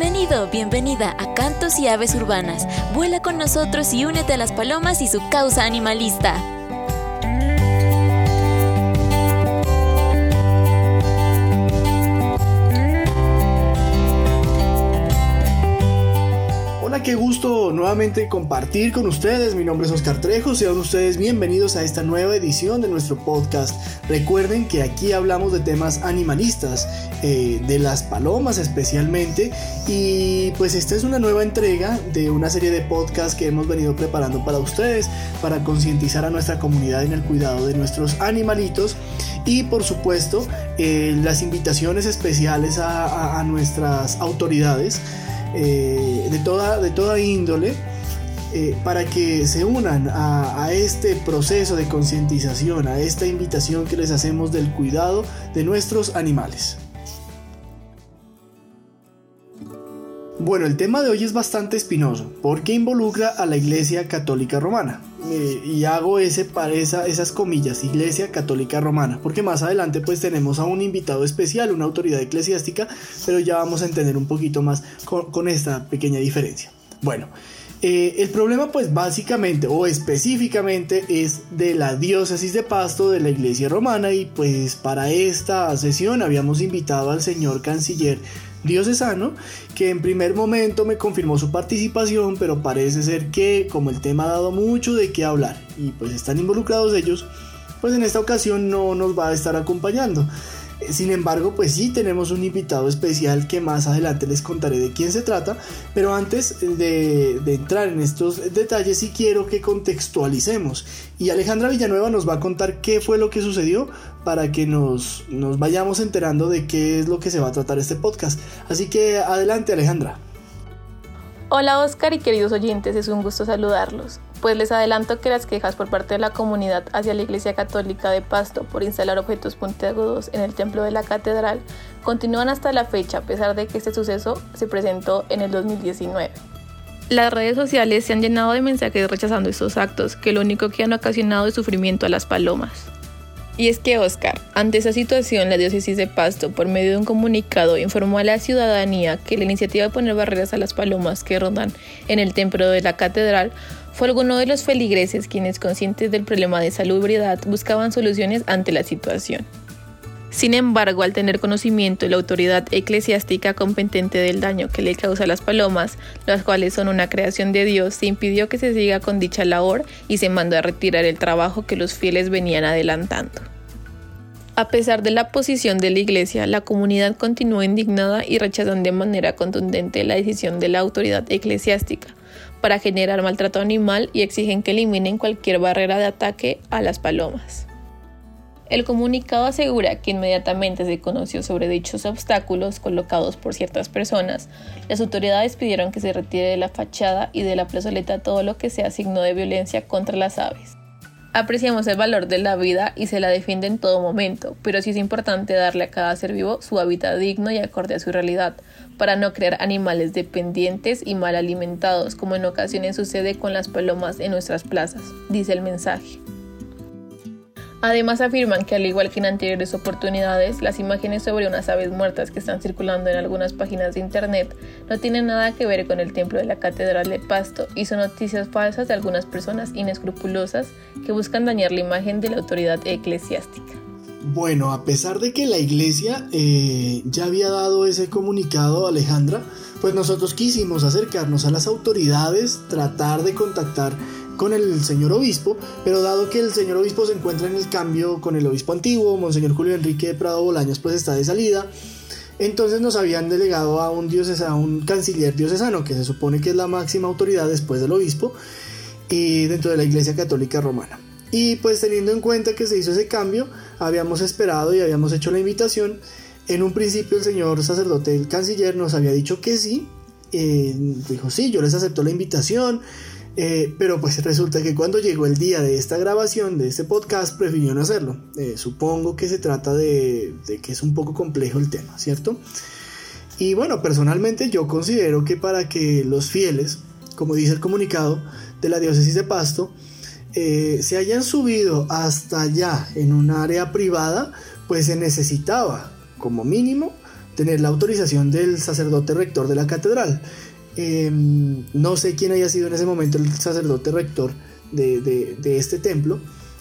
Bienvenido, bienvenida a Cantos y Aves Urbanas. Vuela con nosotros y únete a las palomas y su causa animalista. Qué gusto nuevamente compartir con ustedes. Mi nombre es Oscar Trejo. Sean ustedes bienvenidos a esta nueva edición de nuestro podcast. Recuerden que aquí hablamos de temas animalistas, eh, de las palomas especialmente. Y pues esta es una nueva entrega de una serie de podcasts que hemos venido preparando para ustedes, para concientizar a nuestra comunidad en el cuidado de nuestros animalitos. Y por supuesto, eh, las invitaciones especiales a nuestras autoridades eh, de, toda, de toda índole eh, para que se unan a, a este proceso de concientización, a esta invitación que les hacemos del cuidado de nuestros animales. Bueno, el tema de hoy es bastante espinoso porque involucra a la Iglesia Católica Romana. Eh, y hago ese para esas comillas, Iglesia Católica Romana, porque más adelante pues tenemos a un invitado especial, una autoridad eclesiástica, pero ya vamos a entender un poquito más con, esta pequeña diferencia. Bueno, eh, el problema pues básicamente o específicamente es de la diócesis de Pasto de la Iglesia Romana y pues para esta sesión habíamos invitado al señor canciller diocesano, que en primer momento me confirmó su participación, pero parece ser que como el tema ha dado mucho de qué hablar y pues están involucrados ellos, pues en esta ocasión no nos va a estar acompañando. Sin embargo, pues sí tenemos un invitado especial que más adelante les contaré de quién se trata, pero antes de, entrar en estos detalles sí quiero que contextualicemos y Alejandra Villanueva nos va a contar qué fue lo que sucedió para que nos, nos vayamos enterando de qué es lo que se va a tratar este podcast. Así que adelante Alejandra. Hola Oscar y queridos oyentes, es un gusto saludarlos. Pues les adelanto que las quejas por parte de la comunidad hacia la Iglesia Católica de Pasto por instalar objetos puntiagudos en el templo de la catedral continúan hasta la fecha a pesar de que este suceso se presentó en el 2019. Las redes sociales se han llenado de mensajes rechazando estos actos, que lo único que han ocasionado es sufrimiento a las palomas. Y es que Oscar, ante esa situación, la diócesis de Pasto, por medio de un comunicado, informó a la ciudadanía que la iniciativa de poner barreras a las palomas que rondan en el templo de la catedral fue alguno de los feligreses quienes, conscientes del problema de salubridad, buscaban soluciones ante la situación. Sin embargo, al tener conocimiento la autoridad eclesiástica competente del daño que le causa a las palomas, las cuales son una creación de Dios, se impidió que se siga con dicha labor y se mandó a retirar el trabajo que los fieles venían adelantando. A pesar de la posición de la Iglesia, la comunidad continuó indignada y rechazan de manera contundente la decisión de la autoridad eclesiástica para generar maltrato animal y exigen que eliminen cualquier barrera de ataque a las palomas. El comunicado asegura que inmediatamente se conoció sobre dichos obstáculos colocados por ciertas personas, las autoridades pidieron que se retire de la fachada y de la plazoleta todo lo que sea signo de violencia contra las aves. Apreciamos el valor de la vida y se la defiende en todo momento, pero sí es importante darle a cada ser vivo su hábitat digno y acorde a su realidad, para no crear animales dependientes y mal alimentados, como en ocasiones sucede con las palomas en nuestras plazas, dice el mensaje. Además afirman que al igual que en anteriores oportunidades, las imágenes sobre unas aves muertas que están circulando en algunas páginas de internet no tienen nada que ver con el templo de la Catedral de Pasto y son noticias falsas de algunas personas inescrupulosas que buscan dañar la imagen de la autoridad eclesiástica. Bueno, a pesar de que la iglesia eh, ya había dado ese comunicado, Alejandra, pues nosotros quisimos acercarnos a las autoridades, tratar de contactar con el señor obispo, pero dado que el señor obispo se encuentra en el cambio con el obispo antiguo, Monseñor Julio Enrique Prado Bolaños, pues está de salida. Entonces nos habían delegado a un, diocesano, a un canciller diocesano, que se supone que es la máxima autoridad después del obispo, y dentro de la Iglesia Católica Romana. Y pues teniendo en cuenta que se hizo ese cambio, habíamos esperado y habíamos hecho la invitación. En un principio el señor sacerdote, el canciller, nos había dicho que sí. Eh, dijo, sí, yo les acepto la invitación. Eh, pero pues resulta que cuando llegó el día de esta grabación, de este podcast, prefirió no hacerlo. Eh, supongo que se trata de, que es un poco complejo el tema, ¿cierto? Y bueno, personalmente yo considero que para que los fieles, como dice el comunicado de la diócesis de Pasto, eh, se hayan subido hasta allá en un área privada, pues se necesitaba, como mínimo, tener la autorización del sacerdote rector de la catedral. Em, no sé quién haya sido en ese momento el sacerdote rector de, este templo.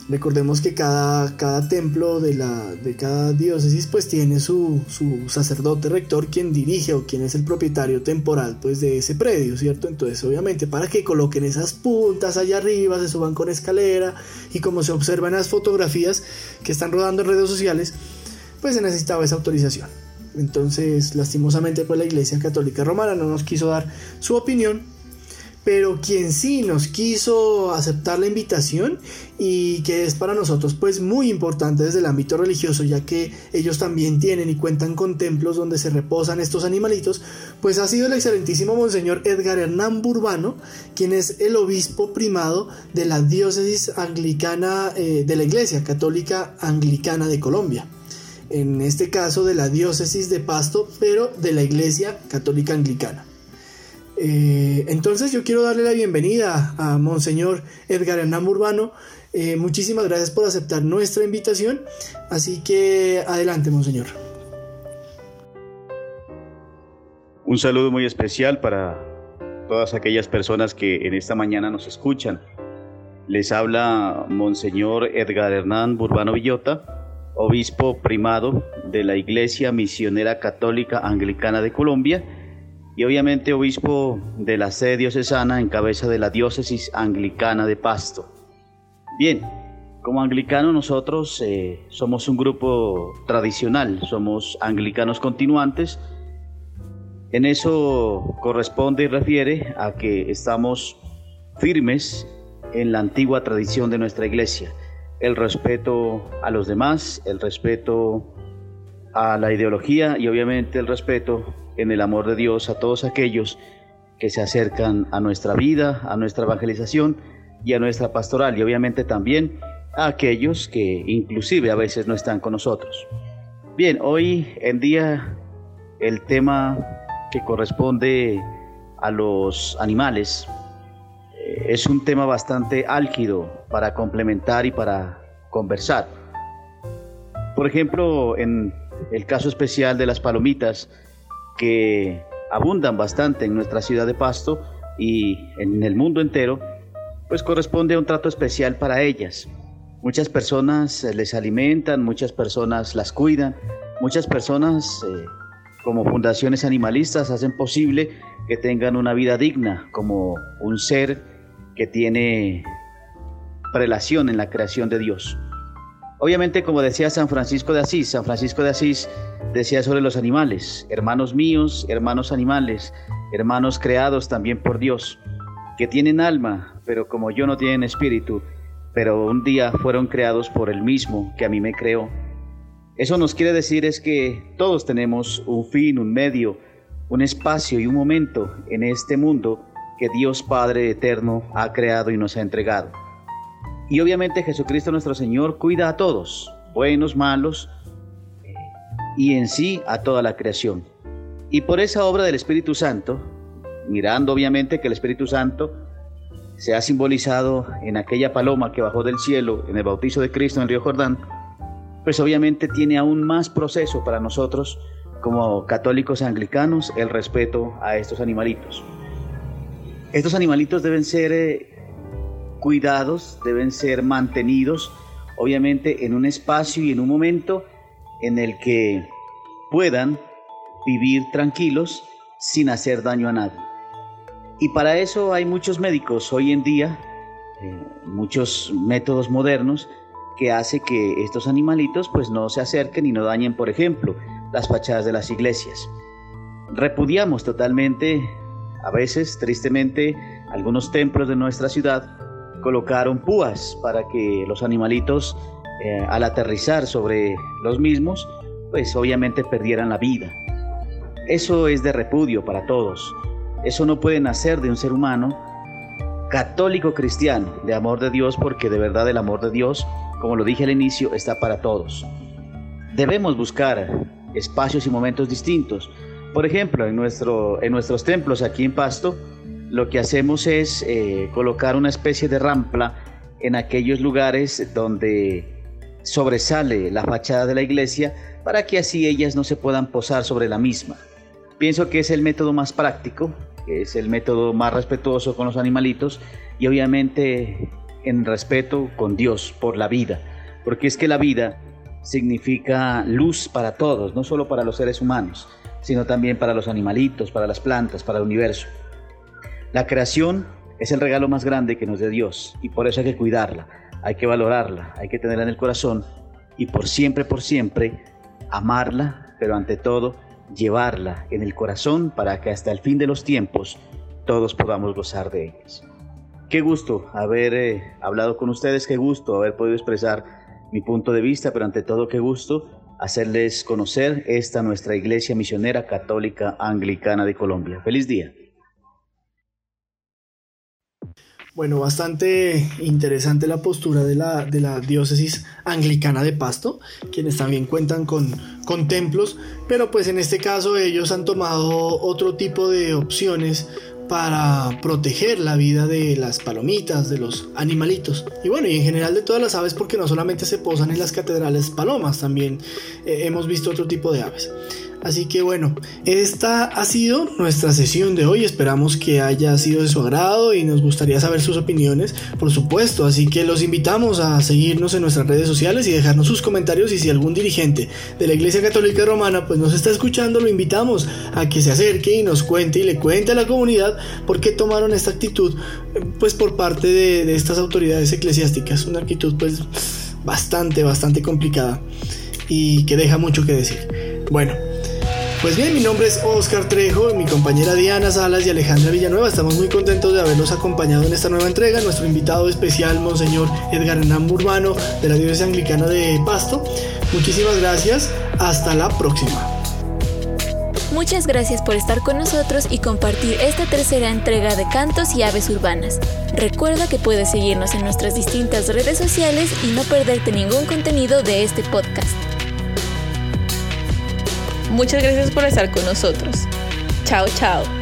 Recordemos que cada, templo de, cada diócesis pues tiene su, sacerdote rector quien dirige o quien es el propietario temporal pues de ese predio, ¿cierto? Entonces obviamente para que coloquen esas puntas allá arriba, se suban con escalera y como se observan las fotografías que están rodando en redes sociales, pues se necesitaba esa autorización. Entonces, lastimosamente, pues la Iglesia Católica Romana no nos quiso dar su opinión, pero quien sí nos quiso aceptar la invitación y que es para nosotros pues muy importante desde el ámbito religioso ya que ellos también tienen y cuentan con templos donde se reposan estos animalitos pues ha sido el excelentísimo monseñor Edgar Hernán Burbano quien es el obispo primado de la diócesis anglicana eh, de la iglesia católica anglicana de Colombia en este caso de la diócesis de Pasto, pero de la Iglesia Católica Anglicana. Eh, entonces yo quiero darle la bienvenida a Monseñor Edgar Hernán Urbano. Eh, muchísimas gracias por aceptar nuestra invitación. Así que adelante, Monseñor. Un saludo muy especial para todas aquellas personas que en esta mañana nos escuchan. Les habla Monseñor Edgar Hernán Burbano Villota obispo primado de la Iglesia Misionera Católica Anglicana de Colombia y obviamente obispo de la sede diocesana en cabeza de la diócesis anglicana de Pasto. Bien, como anglicano nosotros eh, somos un grupo tradicional, somos anglicanos continuantes. En eso corresponde y refiere a que estamos firmes en la antigua tradición de nuestra iglesia el respeto a los demás, el respeto a la ideología y obviamente el respeto en el amor de Dios a todos aquellos que se acercan a nuestra vida, a nuestra evangelización y a nuestra pastoral y obviamente también a aquellos que inclusive a veces no están con nosotros. Bien, hoy en día el tema que corresponde a los animales es un tema bastante álgido para complementar y para conversar. Por ejemplo, en el caso especial de las palomitas, que abundan bastante en nuestra ciudad de Pasto y en el mundo entero, pues corresponde a un trato especial para ellas. Muchas personas les alimentan, muchas personas las cuidan, muchas personas eh, como fundaciones animalistas hacen posible que tengan una vida digna como un ser que tiene relación en la creación de Dios. Obviamente, como decía San Francisco de Asís, San Francisco de Asís decía sobre los animales, hermanos míos, hermanos animales, hermanos creados también por Dios, que tienen alma, pero como yo no tienen espíritu, pero un día fueron creados por el mismo que a mí me creó. Eso nos quiere decir es que todos tenemos un fin, un medio, un espacio y un momento en este mundo que Dios Padre Eterno ha creado y nos ha entregado. Y obviamente Jesucristo nuestro Señor cuida a todos, buenos, malos, y en sí a toda la creación. Y por esa obra del Espíritu Santo, mirando obviamente que el Espíritu Santo se ha simbolizado en aquella paloma que bajó del cielo en el bautizo de Cristo en el río Jordán, pues obviamente tiene aún más proceso para nosotros como católicos anglicanos el respeto a estos animalitos. Estos animalitos deben ser eh, cuidados, deben ser mantenidos, obviamente en un espacio y en un momento en el que puedan vivir tranquilos sin hacer daño a nadie. Y para eso hay muchos médicos hoy en día, eh, muchos métodos modernos que hace que estos animalitos pues no se acerquen y no dañen, por ejemplo, las fachadas de las iglesias. Repudiamos totalmente a veces, tristemente, algunos templos de nuestra ciudad colocaron púas para que los animalitos eh, al aterrizar sobre los mismos, pues obviamente perdieran la vida. Eso es de repudio para todos. Eso no puede nacer de un ser humano católico cristiano, de amor de Dios, porque de verdad el amor de Dios, como lo dije al inicio, está para todos. Debemos buscar espacios y momentos distintos por ejemplo, en, nuestro, en nuestros templos aquí en Pasto, lo que hacemos es eh, colocar una especie de rampla en aquellos lugares donde sobresale la fachada de la iglesia para que así ellas no se puedan posar sobre la misma. Pienso que es el método más práctico, es el método más respetuoso con los animalitos y obviamente en respeto con Dios por la vida, porque es que la vida significa luz para todos, no solo para los seres humanos, sino también para los animalitos, para las plantas, para el universo. La creación es el regalo más grande que nos dé Dios y por eso hay que cuidarla, hay que valorarla, hay que tenerla en el corazón y por siempre, por siempre, amarla, pero ante todo, llevarla en el corazón para que hasta el fin de los tiempos todos podamos gozar de ellas. Qué gusto haber eh, hablado con ustedes, qué gusto haber podido expresar mi punto de vista, pero ante todo qué gusto hacerles conocer esta nuestra iglesia misionera católica anglicana de Colombia. Feliz día. Bueno, bastante interesante la postura de la, de la diócesis anglicana de Pasto, quienes también cuentan con, con templos, pero pues en este caso ellos han tomado otro tipo de opciones para proteger la vida de las palomitas, de los animalitos. Y bueno, y en general de todas las aves porque no solamente se posan en las catedrales palomas, también eh, hemos visto otro tipo de aves. Así que bueno, esta ha sido nuestra sesión de hoy. Esperamos que haya sido de su agrado y nos gustaría saber sus opiniones, por supuesto. Así que los invitamos a seguirnos en nuestras redes sociales y dejarnos sus comentarios. Y si algún dirigente de la Iglesia Católica Romana pues nos está escuchando, lo invitamos a que se acerque y nos cuente y le cuente a la comunidad por qué tomaron esta actitud pues por parte de, de estas autoridades eclesiásticas. Una actitud pues bastante, bastante complicada y que deja mucho que decir. Bueno, pues bien, mi nombre es Oscar Trejo, mi compañera Diana Salas y Alejandra Villanueva. Estamos muy contentos de haberlos acompañado en esta nueva entrega. Nuestro invitado especial, Monseñor Edgar Hernán Urbano, de la Diócesis Anglicana de Pasto. Muchísimas gracias. Hasta la próxima. Muchas gracias por estar con nosotros y compartir esta tercera entrega de Cantos y Aves Urbanas. Recuerda que puedes seguirnos en nuestras distintas redes sociales y no perderte ningún contenido de este podcast. Muchas gracias por estar con nosotros. Chao, chao.